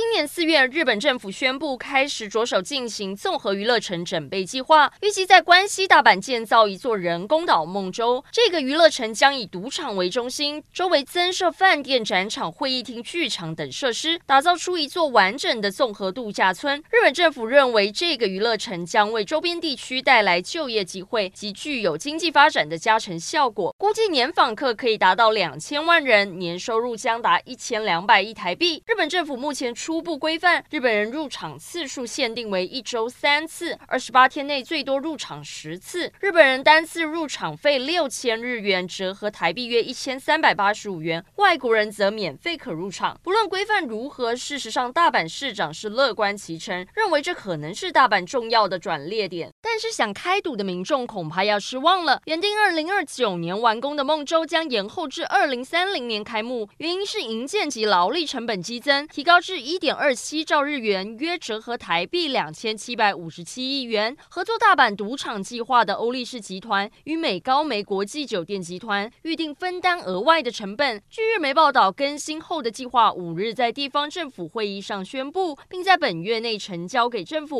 今年四月，日本政府宣布开始着手进行综合娱乐城整备计划，预计在关西大阪建造一座人工岛梦洲。这个娱乐城将以赌场为中心，周围增设饭店、展场、会议厅、剧场等设施，打造出一座完整的综合度假村。日本政府认为，这个娱乐城将为周边地区带来就业机会及具有经济发展的加成效果，估计年访客可以达到两千万人，年收入将达一千两百亿台币。日本政府目前初步规范日本人入场次数限定为一周三次，二十八天内最多入场十次。日本人单次入场费六千日元，折合台币约一千三百八十五元；外国人则免费可入场。不论规范如何，事实上大阪市长是乐观其成，认为这可能是大阪重要的转捩点。但是想开赌的民众恐怕要失望了。原定二零二九年完工的梦洲将延后至二零三零年开幕，原因是营建及劳力成本激增，提高至一点二。七兆日元，约折合台币两千七百五十七亿元。合作大阪赌场计划的欧力士集团与美高梅国际酒店集团预定分担额外的成本。据日媒报道，更新后的计划五日在地方政府会议上宣布，并在本月内呈交给政府。